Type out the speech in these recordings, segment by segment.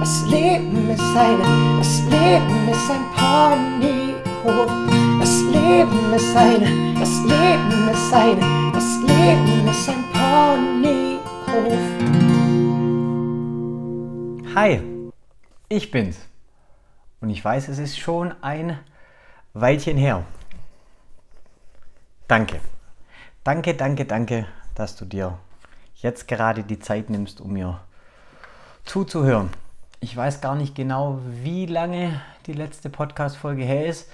das Leben ist eine, das Leben ist ein Ponyhof. Das Leben ist eine, das Leben ist eine, das Leben ist ein Ponyhof. Hi, ich bin's. Und ich weiß, es ist schon ein Weilchen her. Danke. Danke, danke, danke, dass du dir jetzt gerade die Zeit nimmst, um mir zuzuhören. Ich weiß gar nicht genau, wie lange die letzte Podcast-Folge her ist,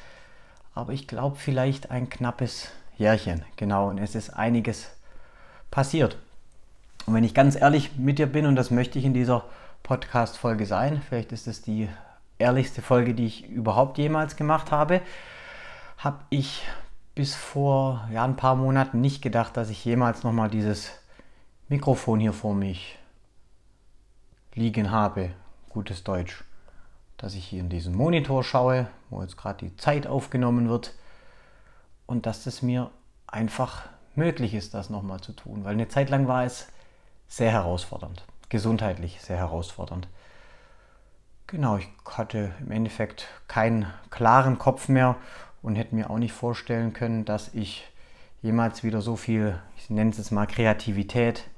aber ich glaube vielleicht ein knappes Jährchen. Genau, und es ist einiges passiert. Und wenn ich ganz ehrlich mit dir bin, und das möchte ich in dieser Podcast-Folge sein, vielleicht ist es die ehrlichste Folge, die ich überhaupt jemals gemacht habe, habe ich bis vor ja, ein paar Monaten nicht gedacht, dass ich jemals nochmal dieses Mikrofon hier vor mich liegen habe. Gutes Deutsch. Dass ich hier in diesen Monitor schaue, wo jetzt gerade die Zeit aufgenommen wird und dass es mir einfach möglich ist, das nochmal zu tun. Weil eine Zeit lang war es sehr herausfordernd, gesundheitlich sehr herausfordernd. Genau, ich hatte im Endeffekt keinen klaren Kopf mehr und hätte mir auch nicht vorstellen können, dass ich jemals wieder so viel, ich nenne es jetzt mal Kreativität,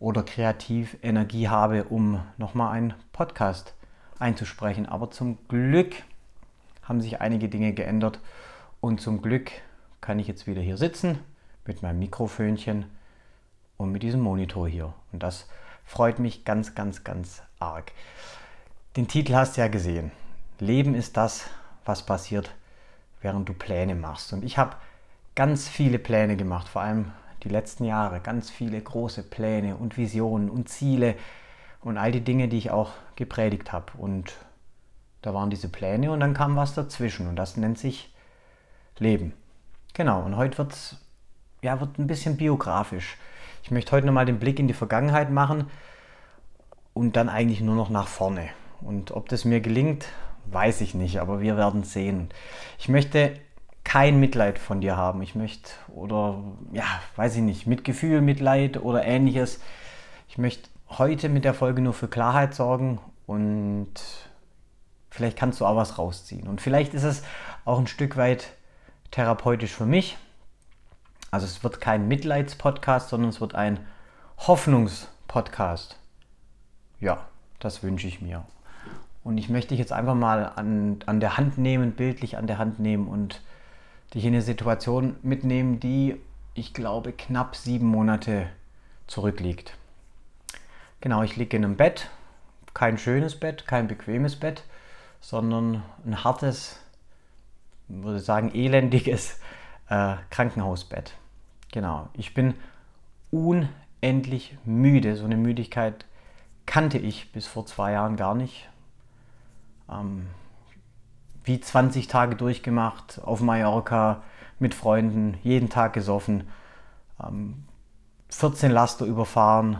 oder Kreativenergie habe, um nochmal einen Podcast einzusprechen. Aber zum Glück haben sich einige Dinge geändert und zum Glück kann ich jetzt wieder hier sitzen mit meinem Mikrofönchen und mit diesem Monitor hier. Und das freut mich ganz, ganz, ganz arg. Den Titel hast du ja gesehen. Leben ist das, was passiert, während du Pläne machst. Und ich habe ganz viele Pläne gemacht, vor allem die letzten Jahre ganz viele große Pläne und Visionen und Ziele und all die Dinge, die ich auch gepredigt habe. Und da waren diese Pläne und dann kam was dazwischen und das nennt sich Leben. Genau, und heute wird's, ja, wird ein bisschen biografisch. Ich möchte heute nochmal den Blick in die Vergangenheit machen und dann eigentlich nur noch nach vorne. Und ob das mir gelingt, weiß ich nicht, aber wir werden sehen. Ich möchte kein Mitleid von dir haben. Ich möchte, oder ja, weiß ich nicht, Mitgefühl, Mitleid oder ähnliches. Ich möchte heute mit der Folge nur für Klarheit sorgen und vielleicht kannst du auch was rausziehen. Und vielleicht ist es auch ein Stück weit therapeutisch für mich. Also es wird kein Mitleidspodcast, sondern es wird ein Hoffnungspodcast. Ja, das wünsche ich mir. Und ich möchte dich jetzt einfach mal an, an der Hand nehmen, bildlich an der Hand nehmen und dich in eine Situation mitnehmen, die, ich glaube, knapp sieben Monate zurückliegt. Genau, ich liege in einem Bett, kein schönes Bett, kein bequemes Bett, sondern ein hartes, würde sagen, elendiges äh, Krankenhausbett. Genau, ich bin unendlich müde. So eine Müdigkeit kannte ich bis vor zwei Jahren gar nicht. Ähm, wie 20 Tage durchgemacht auf Mallorca mit Freunden, jeden Tag gesoffen, 14 ähm, Laster überfahren,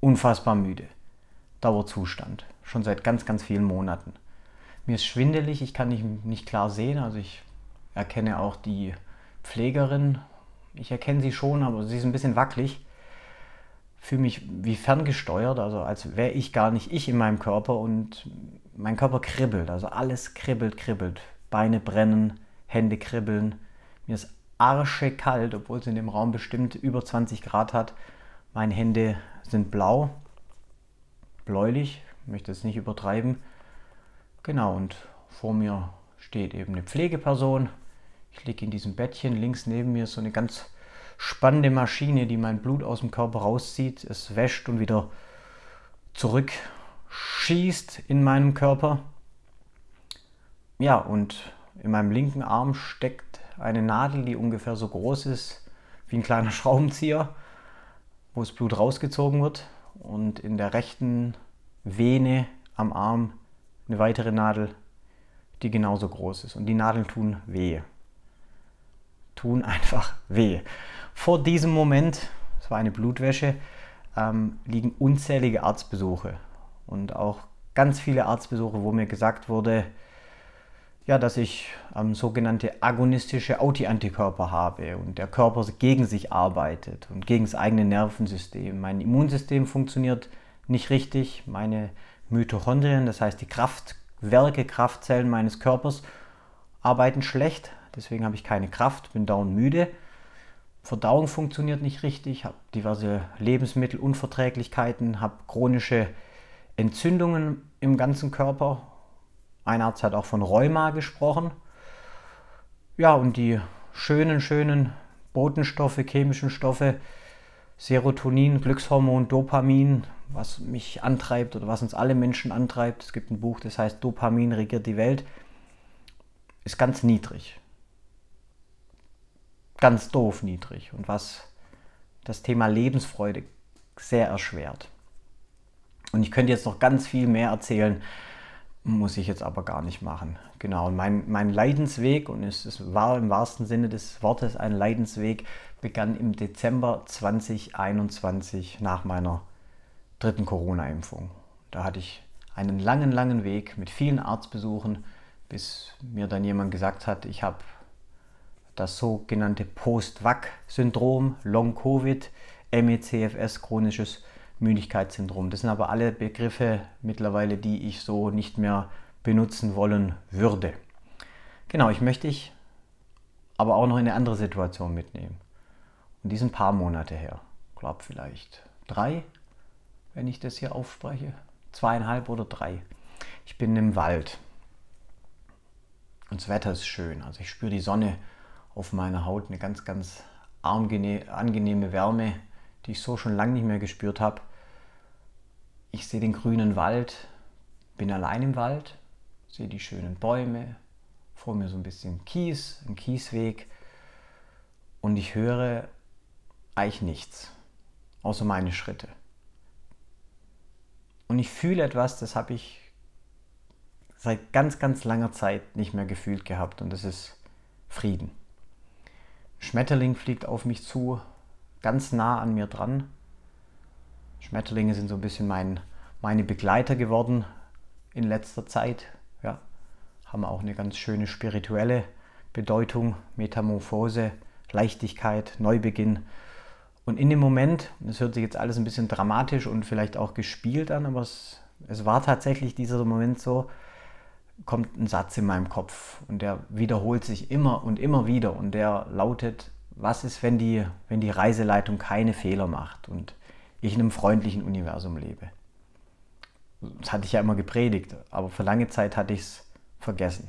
unfassbar müde. Dauerzustand, schon seit ganz, ganz vielen Monaten. Mir ist schwindelig, ich kann nicht, nicht klar sehen, also ich erkenne auch die Pflegerin. Ich erkenne sie schon, aber sie ist ein bisschen wackelig. Fühle mich wie ferngesteuert, also als wäre ich gar nicht ich in meinem Körper und mein Körper kribbelt, also alles kribbelt, kribbelt. Beine brennen, Hände kribbeln. Mir ist arsche kalt, obwohl es in dem Raum bestimmt über 20 Grad hat. Meine Hände sind blau, bläulich, ich möchte es nicht übertreiben. Genau, und vor mir steht eben eine Pflegeperson. Ich liege in diesem Bettchen, links neben mir ist so eine ganz spannende Maschine, die mein Blut aus dem Körper rauszieht. Es wäscht und wieder zurück schießt in meinem Körper. Ja, und in meinem linken Arm steckt eine Nadel, die ungefähr so groß ist wie ein kleiner Schraubenzieher, wo das Blut rausgezogen wird. Und in der rechten Vene am Arm eine weitere Nadel, die genauso groß ist. Und die Nadeln tun weh. Tun einfach weh. Vor diesem Moment, es war eine Blutwäsche, ähm, liegen unzählige Arztbesuche und auch ganz viele Arztbesuche, wo mir gesagt wurde, ja, dass ich ähm, sogenannte agonistische Autoantikörper habe und der Körper gegen sich arbeitet und gegen das eigene Nervensystem. Mein Immunsystem funktioniert nicht richtig. Meine Mitochondrien, das heißt die Kraftwerke, Kraftzellen meines Körpers, arbeiten schlecht. Deswegen habe ich keine Kraft, bin dauernd müde. Verdauung funktioniert nicht richtig, habe diverse Lebensmittelunverträglichkeiten, habe chronische Entzündungen im ganzen Körper. Ein Arzt hat auch von Rheuma gesprochen. Ja, und die schönen, schönen Botenstoffe, chemischen Stoffe, Serotonin, Glückshormon, Dopamin, was mich antreibt oder was uns alle Menschen antreibt. Es gibt ein Buch, das heißt Dopamin regiert die Welt, ist ganz niedrig. Ganz doof niedrig und was das Thema Lebensfreude sehr erschwert. Und ich könnte jetzt noch ganz viel mehr erzählen, muss ich jetzt aber gar nicht machen. Genau, mein, mein Leidensweg, und es, es war im wahrsten Sinne des Wortes ein Leidensweg, begann im Dezember 2021 nach meiner dritten Corona-Impfung. Da hatte ich einen langen, langen Weg mit vielen Arztbesuchen, bis mir dann jemand gesagt hat, ich habe das sogenannte Post-Vac-Syndrom, Long-Covid, MECFS, chronisches Müdigkeitssyndrom. Das sind aber alle Begriffe mittlerweile, die ich so nicht mehr benutzen wollen würde. Genau, ich möchte ich aber auch noch in eine andere Situation mitnehmen. Und die sind ein paar Monate her. Ich glaube vielleicht drei, wenn ich das hier aufspreche. Zweieinhalb oder drei. Ich bin im Wald. Und das Wetter ist schön. Also ich spüre die Sonne auf meiner Haut, eine ganz, ganz angenehme Wärme, die ich so schon lange nicht mehr gespürt habe. Ich sehe den grünen Wald, bin allein im Wald, sehe die schönen Bäume, vor mir so ein bisschen Kies, ein Kiesweg und ich höre eigentlich nichts, außer meine Schritte. Und ich fühle etwas, das habe ich seit ganz, ganz langer Zeit nicht mehr gefühlt gehabt und das ist Frieden. Ein Schmetterling fliegt auf mich zu, ganz nah an mir dran Schmetterlinge sind so ein bisschen mein, meine Begleiter geworden in letzter Zeit. Ja, haben auch eine ganz schöne spirituelle Bedeutung, Metamorphose, Leichtigkeit, Neubeginn. Und in dem Moment, das hört sich jetzt alles ein bisschen dramatisch und vielleicht auch gespielt an, aber es, es war tatsächlich dieser Moment so, kommt ein Satz in meinem Kopf und der wiederholt sich immer und immer wieder und der lautet, was ist, wenn die, wenn die Reiseleitung keine Fehler macht? Und ich in einem freundlichen Universum lebe. Das hatte ich ja immer gepredigt, aber für lange Zeit hatte ich es vergessen.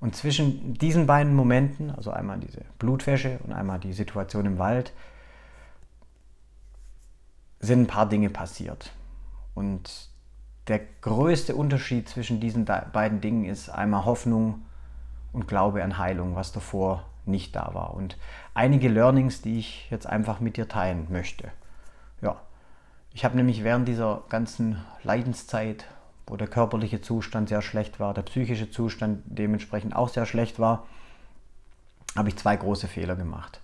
Und zwischen diesen beiden Momenten, also einmal diese Blutwäsche und einmal die Situation im Wald, sind ein paar Dinge passiert. Und der größte Unterschied zwischen diesen beiden Dingen ist einmal Hoffnung und Glaube an Heilung, was davor nicht da war. Und einige Learnings, die ich jetzt einfach mit dir teilen möchte. Ich habe nämlich während dieser ganzen Leidenszeit, wo der körperliche Zustand sehr schlecht war, der psychische Zustand dementsprechend auch sehr schlecht war, habe ich zwei große Fehler gemacht.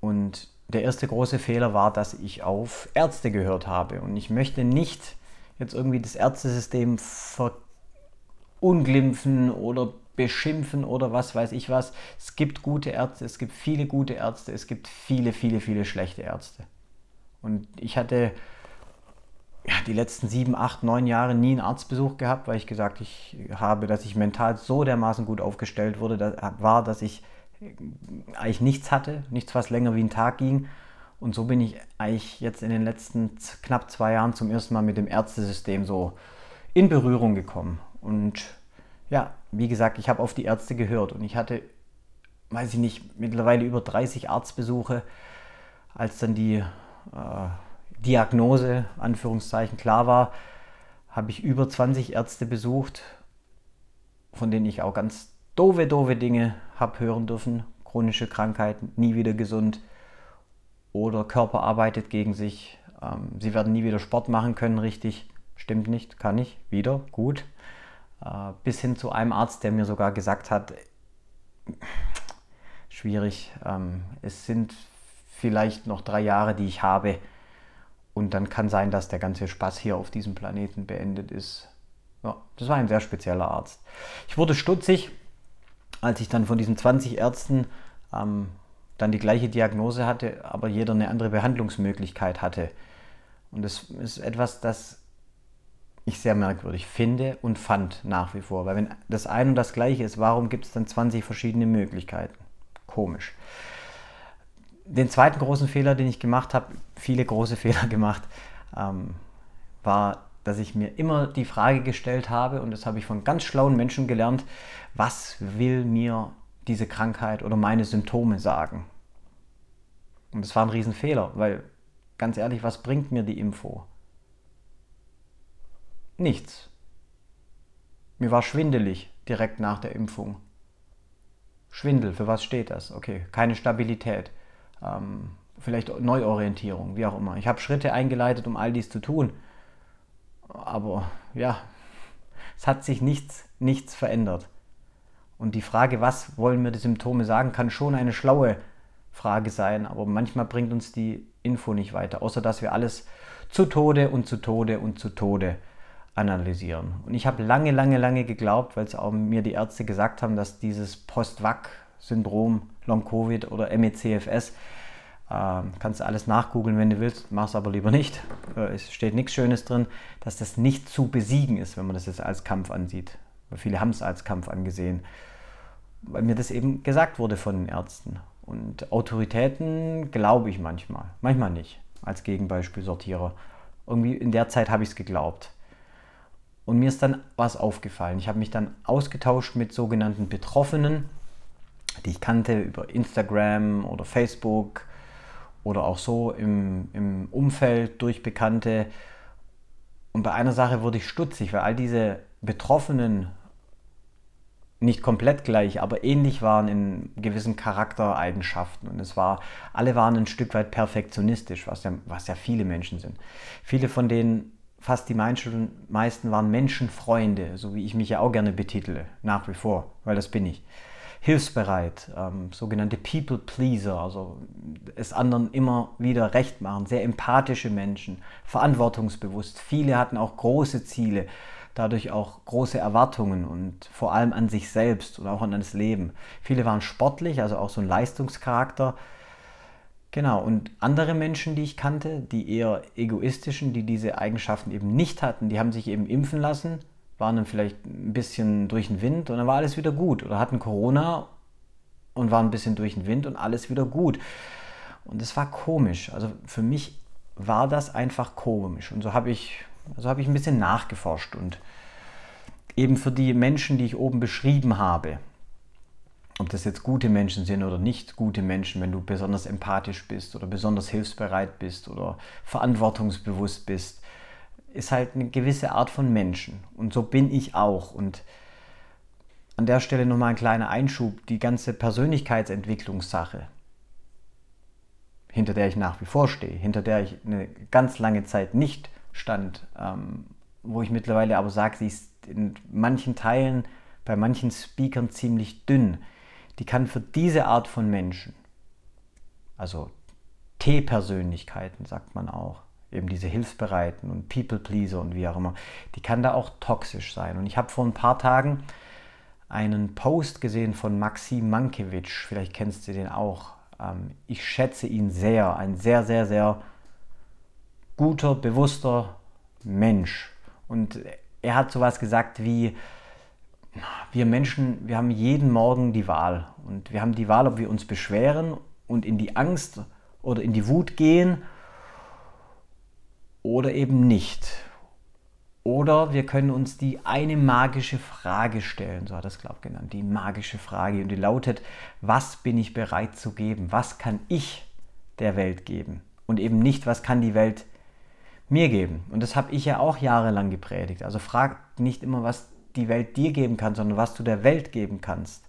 Und der erste große Fehler war, dass ich auf Ärzte gehört habe. Und ich möchte nicht jetzt irgendwie das Ärztesystem verunglimpfen oder beschimpfen oder was weiß ich was. Es gibt gute Ärzte, es gibt viele gute Ärzte, es gibt viele, viele, viele schlechte Ärzte. Und ich hatte ja, die letzten sieben, acht, neun Jahre nie einen Arztbesuch gehabt, weil ich gesagt ich habe, dass ich mental so dermaßen gut aufgestellt wurde, dass, war, dass ich eigentlich nichts hatte, nichts, was länger wie ein Tag ging. Und so bin ich eigentlich jetzt in den letzten knapp zwei Jahren zum ersten Mal mit dem Ärztesystem so in Berührung gekommen. Und ja, wie gesagt, ich habe auf die Ärzte gehört und ich hatte, weiß ich nicht, mittlerweile über 30 Arztbesuche, als dann die äh, Diagnose, Anführungszeichen, klar war, habe ich über 20 Ärzte besucht, von denen ich auch ganz doofe, doofe Dinge habe hören dürfen. Chronische Krankheiten, nie wieder gesund oder Körper arbeitet gegen sich. Ähm, sie werden nie wieder Sport machen können, richtig. Stimmt nicht, kann ich, wieder, gut. Äh, bis hin zu einem Arzt, der mir sogar gesagt hat, schwierig, ähm, es sind vielleicht noch drei Jahre, die ich habe. Und dann kann sein, dass der ganze Spaß hier auf diesem Planeten beendet ist. Ja, das war ein sehr spezieller Arzt. Ich wurde stutzig, als ich dann von diesen 20 Ärzten ähm, dann die gleiche Diagnose hatte, aber jeder eine andere Behandlungsmöglichkeit hatte. Und das ist etwas, das ich sehr merkwürdig finde und fand nach wie vor. Weil wenn das ein und das gleiche ist, warum gibt es dann 20 verschiedene Möglichkeiten? Komisch. Den zweiten großen Fehler, den ich gemacht habe, viele große Fehler gemacht, ähm, war, dass ich mir immer die Frage gestellt habe, und das habe ich von ganz schlauen Menschen gelernt, was will mir diese Krankheit oder meine Symptome sagen? Und das war ein Riesenfehler, weil ganz ehrlich, was bringt mir die Info? Nichts. Mir war schwindelig direkt nach der Impfung. Schwindel, für was steht das? Okay, keine Stabilität, ähm, vielleicht Neuorientierung, wie auch immer. Ich habe Schritte eingeleitet, um all dies zu tun. Aber ja, es hat sich nichts, nichts verändert. Und die Frage, was wollen mir die Symptome sagen, kann schon eine schlaue Frage sein, aber manchmal bringt uns die Info nicht weiter, außer dass wir alles zu Tode und zu Tode und zu Tode analysieren. Und ich habe lange, lange, lange geglaubt, weil es auch mir die Ärzte gesagt haben, dass dieses Post-Vac-Syndrom, Long-Covid oder MECFS, äh, kannst du alles nachgoogeln, wenn du willst, mach es aber lieber nicht. Äh, es steht nichts Schönes drin, dass das nicht zu besiegen ist, wenn man das jetzt als Kampf ansieht. Weil viele haben es als Kampf angesehen, weil mir das eben gesagt wurde von den Ärzten. Und Autoritäten glaube ich manchmal, manchmal nicht, als Gegenbeispiel Sortierer. Irgendwie in der Zeit habe ich es geglaubt. Und mir ist dann was aufgefallen. Ich habe mich dann ausgetauscht mit sogenannten Betroffenen, die ich kannte über Instagram oder Facebook oder auch so im, im Umfeld durch Bekannte. Und bei einer Sache wurde ich stutzig, weil all diese Betroffenen nicht komplett gleich, aber ähnlich waren in gewissen Charaktereigenschaften. Und es war, alle waren ein Stück weit perfektionistisch, was ja, was ja viele Menschen sind. Viele von denen fast die meisten waren Menschenfreunde, so wie ich mich ja auch gerne betitle, nach wie vor, weil das bin ich. Hilfsbereit, ähm, sogenannte People Pleaser, also es anderen immer wieder recht machen, sehr empathische Menschen, verantwortungsbewusst. Viele hatten auch große Ziele, dadurch auch große Erwartungen und vor allem an sich selbst und auch an das Leben. Viele waren sportlich, also auch so ein Leistungscharakter, Genau, und andere Menschen, die ich kannte, die eher egoistischen, die diese Eigenschaften eben nicht hatten, die haben sich eben impfen lassen, waren dann vielleicht ein bisschen durch den Wind und dann war alles wieder gut. Oder hatten Corona und waren ein bisschen durch den Wind und alles wieder gut. Und es war komisch. Also für mich war das einfach komisch. Und so habe ich, so habe ich ein bisschen nachgeforscht und eben für die Menschen, die ich oben beschrieben habe, ob das jetzt gute Menschen sind oder nicht gute Menschen, wenn du besonders empathisch bist oder besonders hilfsbereit bist oder verantwortungsbewusst bist, ist halt eine gewisse Art von Menschen. Und so bin ich auch. Und an der Stelle nochmal ein kleiner Einschub, die ganze Persönlichkeitsentwicklungssache, hinter der ich nach wie vor stehe, hinter der ich eine ganz lange Zeit nicht stand, ähm, wo ich mittlerweile aber sage, sie ist in manchen Teilen, bei manchen Speakern ziemlich dünn die kann für diese Art von Menschen, also T-Persönlichkeiten sagt man auch, eben diese Hilfsbereiten und People-Pleaser und wie auch immer, die kann da auch toxisch sein. Und ich habe vor ein paar Tagen einen Post gesehen von Maxim Mankiewicz, vielleicht kennst du den auch. Ähm, ich schätze ihn sehr, ein sehr, sehr, sehr guter, bewusster Mensch. Und er hat sowas gesagt wie, wir Menschen, wir haben jeden Morgen die Wahl. Und wir haben die Wahl, ob wir uns beschweren und in die Angst oder in die Wut gehen oder eben nicht. Oder wir können uns die eine magische Frage stellen, so hat es, glaube ich, genannt, die magische Frage. Und die lautet, was bin ich bereit zu geben? Was kann ich der Welt geben? Und eben nicht, was kann die Welt mir geben? Und das habe ich ja auch jahrelang gepredigt. Also frag nicht immer, was die Welt dir geben kann, sondern was du der Welt geben kannst.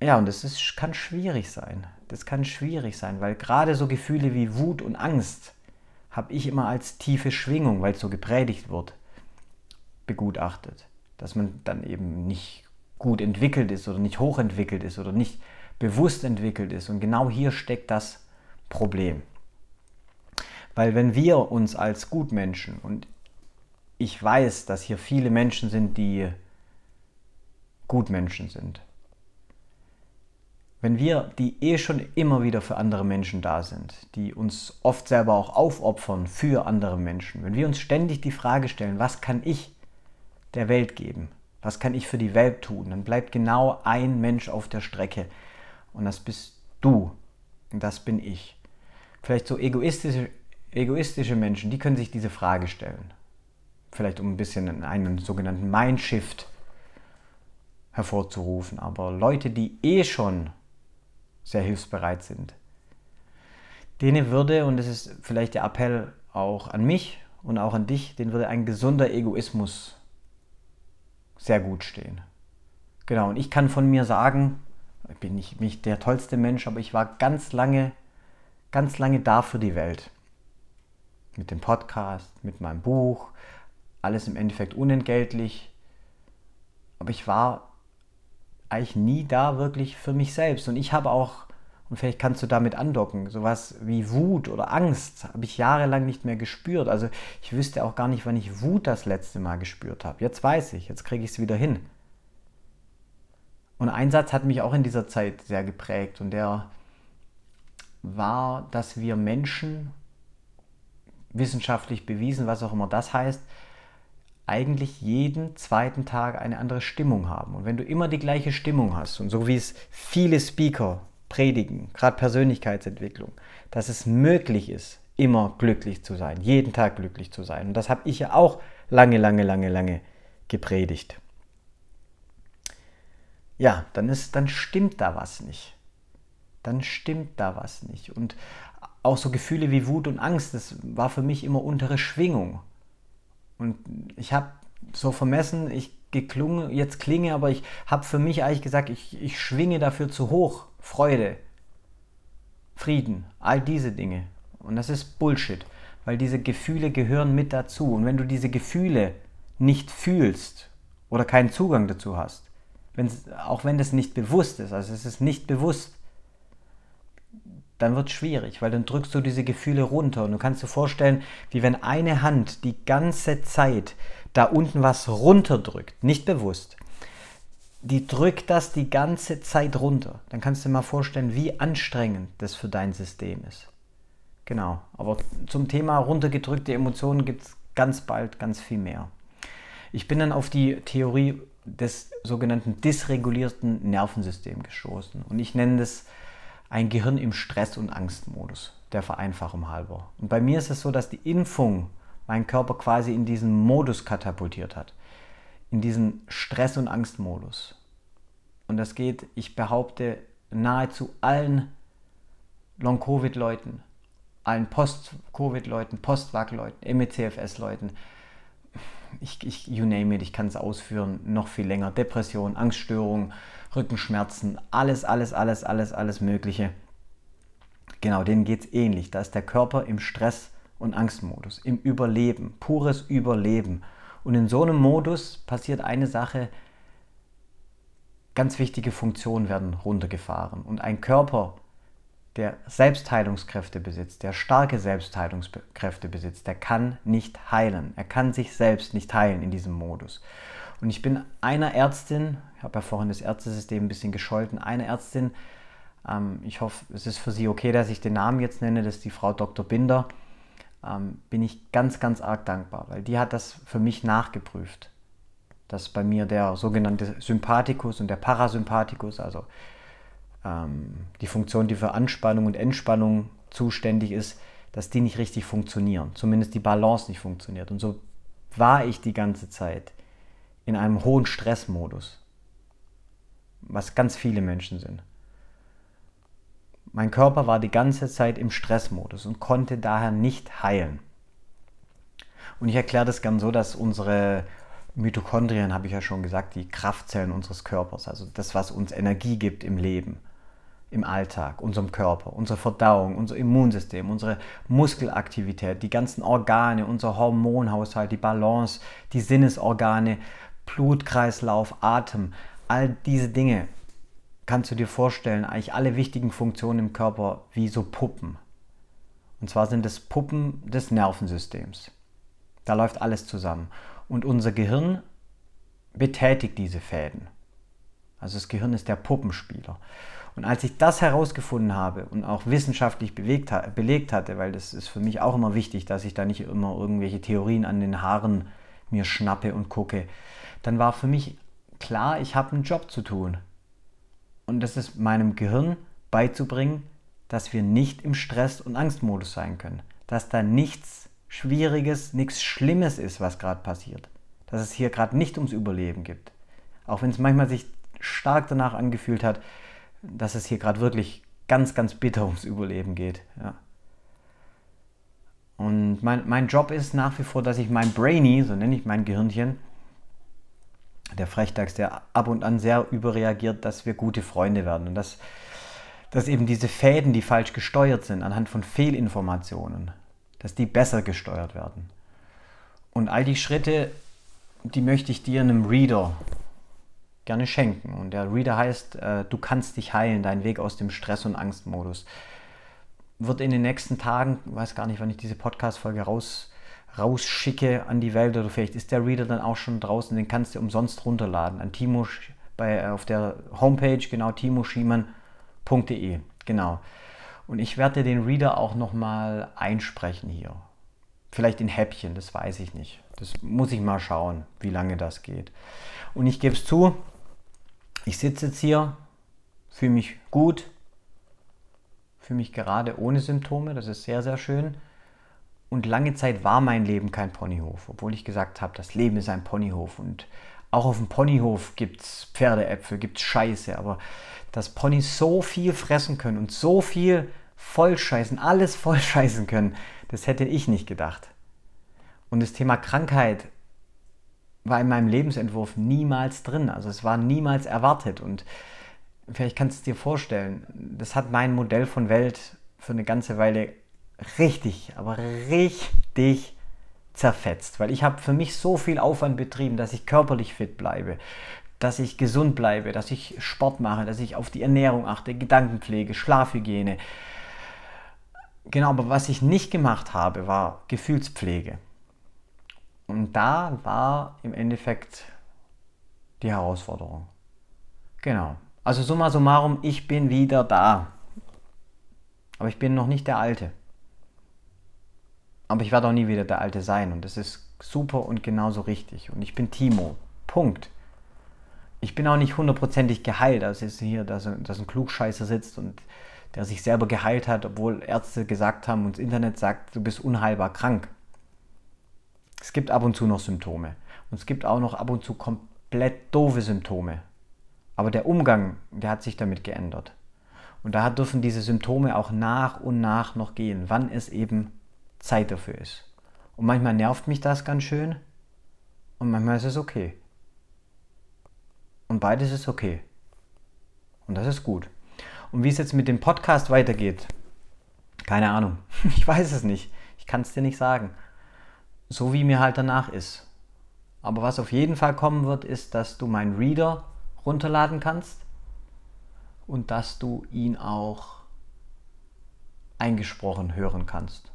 Ja, und ist, kann schwierig sein. Das kann schwierig sein, weil gerade so Gefühle wie Wut und Angst habe ich immer als tiefe Schwingung, weil es so gepredigt wird, begutachtet. Dass man dann eben nicht gut entwickelt ist oder nicht hochentwickelt ist oder nicht bewusst entwickelt ist. Und genau hier steckt das Problem. Weil wenn wir uns als Gutmenschen, und ich weiß, dass hier viele Menschen sind, die Gutmenschen sind. Wenn wir, die eh schon immer wieder für andere Menschen da sind, die uns oft selber auch aufopfern für andere Menschen, wenn wir uns ständig die Frage stellen, was kann ich der Welt geben? Was kann ich für die Welt tun? Dann bleibt genau ein Mensch auf der Strecke. Und das bist du. Und das bin ich. Vielleicht so egoistische, egoistische Menschen, die können sich diese Frage stellen. Vielleicht um ein bisschen einen sogenannten Mindshift hervorzurufen. Aber Leute, die eh schon sehr hilfsbereit sind. Denen würde, und das ist vielleicht der Appell auch an mich und auch an dich, denen würde ein gesunder Egoismus sehr gut stehen. Genau, und ich kann von mir sagen, ich bin nicht, nicht der tollste Mensch, aber ich war ganz lange, ganz lange da für die Welt. Mit dem Podcast, mit meinem Buch, alles im Endeffekt unentgeltlich. Aber ich war eigentlich nie da wirklich für mich selbst. Und ich habe auch, und vielleicht kannst du damit andocken, sowas wie Wut oder Angst habe ich jahrelang nicht mehr gespürt. Also ich wüsste auch gar nicht, wann ich Wut das letzte Mal gespürt habe. Jetzt weiß ich, jetzt kriege ich es wieder hin. Und ein Satz hat mich auch in dieser Zeit sehr geprägt und der war, dass wir Menschen, wissenschaftlich bewiesen, was auch immer das heißt, eigentlich jeden zweiten Tag eine andere Stimmung haben. Und wenn du immer die gleiche Stimmung hast, und so wie es viele Speaker predigen, gerade Persönlichkeitsentwicklung, dass es möglich ist, immer glücklich zu sein, jeden Tag glücklich zu sein. Und das habe ich ja auch lange, lange, lange, lange gepredigt. Ja, dann, ist, dann stimmt da was nicht. Dann stimmt da was nicht. Und auch so Gefühle wie Wut und Angst, das war für mich immer untere Schwingung. Und ich habe so vermessen, ich geklungen, jetzt klinge, aber ich habe für mich eigentlich gesagt, ich, ich schwinge dafür zu hoch. Freude, Frieden, all diese Dinge. Und das ist Bullshit, weil diese Gefühle gehören mit dazu. Und wenn du diese Gefühle nicht fühlst oder keinen Zugang dazu hast, auch wenn das nicht bewusst ist, also es ist nicht bewusst, dann wird es schwierig, weil dann drückst du diese Gefühle runter und du kannst dir vorstellen, wie wenn eine Hand die ganze Zeit da unten was runterdrückt, nicht bewusst. Die drückt das die ganze Zeit runter. Dann kannst du dir mal vorstellen, wie anstrengend das für dein System ist. Genau, aber zum Thema runtergedrückte Emotionen gibt es ganz bald ganz viel mehr. Ich bin dann auf die Theorie des sogenannten dysregulierten Nervensystems gestoßen und ich nenne das ein Gehirn im Stress- und Angstmodus, der Vereinfachung halber. Und bei mir ist es so, dass die Impfung meinen Körper quasi in diesen Modus katapultiert hat, in diesen Stress- und Angstmodus. Und das geht, ich behaupte, nahezu allen Long-Covid-Leuten, allen Post-Covid-Leuten, Post-Vac-Leuten, MECFS-Leuten, ich, ich, you name it, ich kann es ausführen, noch viel länger. Depression, Angststörung, Rückenschmerzen, alles, alles, alles, alles, alles Mögliche. Genau, denen geht es ähnlich. Da ist der Körper im Stress- und Angstmodus, im Überleben, pures Überleben. Und in so einem Modus passiert eine Sache, ganz wichtige Funktionen werden runtergefahren. Und ein Körper, der Selbstheilungskräfte besitzt, der starke Selbstheilungskräfte besitzt, der kann nicht heilen. Er kann sich selbst nicht heilen in diesem Modus. Und ich bin einer Ärztin, ich habe ja vorhin das Ärztesystem ein bisschen gescholten, einer Ärztin, ähm, ich hoffe, es ist für Sie okay, dass ich den Namen jetzt nenne, das ist die Frau Dr. Binder, ähm, bin ich ganz, ganz arg dankbar, weil die hat das für mich nachgeprüft. Dass bei mir der sogenannte Sympathikus und der Parasympathikus, also ähm, die Funktion, die für Anspannung und Entspannung zuständig ist, dass die nicht richtig funktionieren. Zumindest die Balance nicht funktioniert. Und so war ich die ganze Zeit in einem hohen Stressmodus, was ganz viele Menschen sind. Mein Körper war die ganze Zeit im Stressmodus und konnte daher nicht heilen. Und ich erkläre das gern so, dass unsere Mitochondrien, habe ich ja schon gesagt, die Kraftzellen unseres Körpers, also das, was uns Energie gibt im Leben, im Alltag, unserem Körper, unsere Verdauung, unser Immunsystem, unsere Muskelaktivität, die ganzen Organe, unser Hormonhaushalt, die Balance, die Sinnesorgane, Blutkreislauf, Atem, all diese Dinge kannst du dir vorstellen, eigentlich alle wichtigen Funktionen im Körper wie so Puppen. Und zwar sind es Puppen des Nervensystems. Da läuft alles zusammen. Und unser Gehirn betätigt diese Fäden. Also das Gehirn ist der Puppenspieler. Und als ich das herausgefunden habe und auch wissenschaftlich bewegt, belegt hatte, weil das ist für mich auch immer wichtig, dass ich da nicht immer irgendwelche Theorien an den Haaren mir schnappe und gucke, dann war für mich klar, ich habe einen Job zu tun. Und das ist meinem Gehirn beizubringen, dass wir nicht im Stress- und Angstmodus sein können. Dass da nichts Schwieriges, nichts Schlimmes ist, was gerade passiert. Dass es hier gerade nicht ums Überleben gibt. Auch wenn es manchmal sich stark danach angefühlt hat, dass es hier gerade wirklich ganz, ganz bitter ums Überleben geht. Ja. Und mein, mein Job ist nach wie vor, dass ich mein Brainy, so nenne ich mein Gehirnchen, der Frechdachs, der ab und an sehr überreagiert, dass wir gute Freunde werden. Und dass, dass eben diese Fäden, die falsch gesteuert sind, anhand von Fehlinformationen, dass die besser gesteuert werden. Und all die Schritte, die möchte ich dir in einem Reader gerne schenken. Und der Reader heißt, äh, du kannst dich heilen, dein Weg aus dem Stress- und Angstmodus. Wird in den nächsten Tagen, weiß gar nicht, wann ich diese Podcast-Folge raus, rausschicke an die Welt oder vielleicht ist der Reader dann auch schon draußen, den kannst du umsonst runterladen an Timo bei, äh, auf der Homepage, genau, timoschiemann.de, genau. Und ich werde den Reader auch nochmal einsprechen hier. Vielleicht in Häppchen, das weiß ich nicht. Das muss ich mal schauen, wie lange das geht. Und ich gebe es zu, ich sitze jetzt hier, fühle mich gut, fühle mich gerade ohne Symptome, das ist sehr, sehr schön. Und lange Zeit war mein Leben kein Ponyhof, obwohl ich gesagt habe, das Leben ist ein Ponyhof. Und auch auf dem Ponyhof gibt es Pferdeäpfel, gibt es Scheiße. Aber dass Ponys so viel fressen können und so viel vollscheißen, alles vollscheißen können, das hätte ich nicht gedacht. Und das Thema Krankheit war in meinem Lebensentwurf niemals drin. Also es war niemals erwartet. Und vielleicht kannst du dir vorstellen, das hat mein Modell von Welt für eine ganze Weile richtig, aber richtig zerfetzt, weil ich habe für mich so viel Aufwand betrieben, dass ich körperlich fit bleibe, dass ich gesund bleibe, dass ich Sport mache, dass ich auf die Ernährung achte, Gedankenpflege, Schlafhygiene. Genau, aber was ich nicht gemacht habe, war Gefühlspflege. Und da war im Endeffekt die Herausforderung. Genau. Also summa summarum, ich bin wieder da. Aber ich bin noch nicht der Alte. Aber ich werde auch nie wieder der Alte sein und das ist super und genauso richtig. Und ich bin Timo. Punkt. Ich bin auch nicht hundertprozentig geheilt. Also ist hier, dass, dass ein Klugscheißer sitzt und der sich selber geheilt hat, obwohl Ärzte gesagt haben und das Internet sagt, du bist unheilbar krank. Es gibt ab und zu noch Symptome. Und es gibt auch noch ab und zu komplett doofe Symptome. Aber der Umgang, der hat sich damit geändert. Und da dürfen diese Symptome auch nach und nach noch gehen, wann es eben Zeit dafür ist. Und manchmal nervt mich das ganz schön und manchmal ist es okay. Und beides ist okay. Und das ist gut. Und wie es jetzt mit dem Podcast weitergeht, keine Ahnung. Ich weiß es nicht. Ich kann es dir nicht sagen. So wie mir halt danach ist. Aber was auf jeden Fall kommen wird, ist, dass du meinen Reader runterladen kannst und dass du ihn auch eingesprochen hören kannst.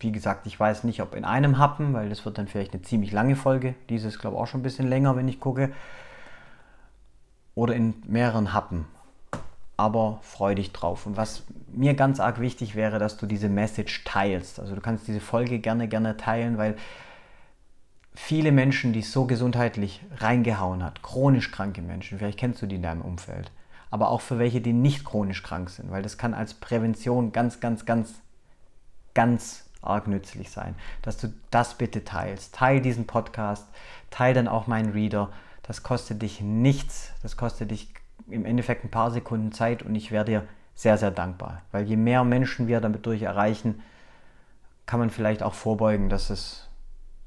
Wie gesagt, ich weiß nicht, ob in einem Happen, weil das wird dann vielleicht eine ziemlich lange Folge. Diese ist, glaube ich, auch schon ein bisschen länger, wenn ich gucke. Oder in mehreren Happen. Aber freu dich drauf. Und was mir ganz arg wichtig wäre, dass du diese Message teilst. Also du kannst diese Folge gerne, gerne teilen, weil viele Menschen, die es so gesundheitlich reingehauen hat, chronisch kranke Menschen, vielleicht kennst du die in deinem Umfeld, aber auch für welche, die nicht chronisch krank sind, weil das kann als Prävention ganz, ganz, ganz, ganz arg nützlich sein, dass du das bitte teilst. Teil diesen Podcast, teil dann auch meinen Reader. Das kostet dich nichts, das kostet dich im Endeffekt ein paar Sekunden Zeit und ich wäre dir sehr, sehr dankbar. Weil je mehr Menschen wir damit durch erreichen, kann man vielleicht auch vorbeugen, dass es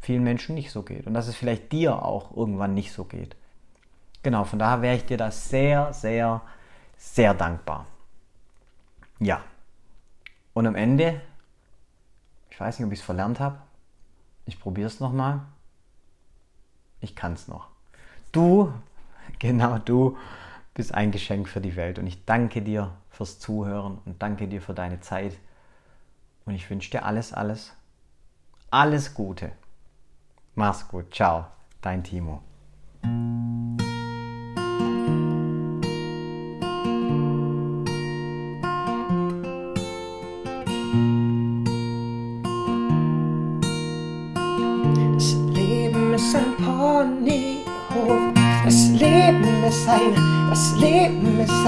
vielen Menschen nicht so geht und dass es vielleicht dir auch irgendwann nicht so geht. Genau, von daher wäre ich dir das sehr, sehr, sehr dankbar. Ja. Und am Ende ich weiß nicht, ob ich es verlernt habe. Ich probiere es nochmal. Ich kann es noch. Du, genau du, bist ein Geschenk für die Welt. Und ich danke dir fürs Zuhören und danke dir für deine Zeit. Und ich wünsche dir alles, alles, alles Gute. Mach's gut. Ciao. Dein Timo.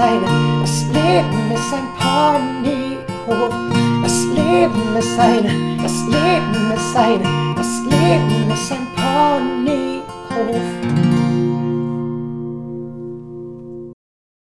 Eine, das Leben ist ein Ponyhof. Das Leben ist eine, das Leben ist eine, das Leben ein.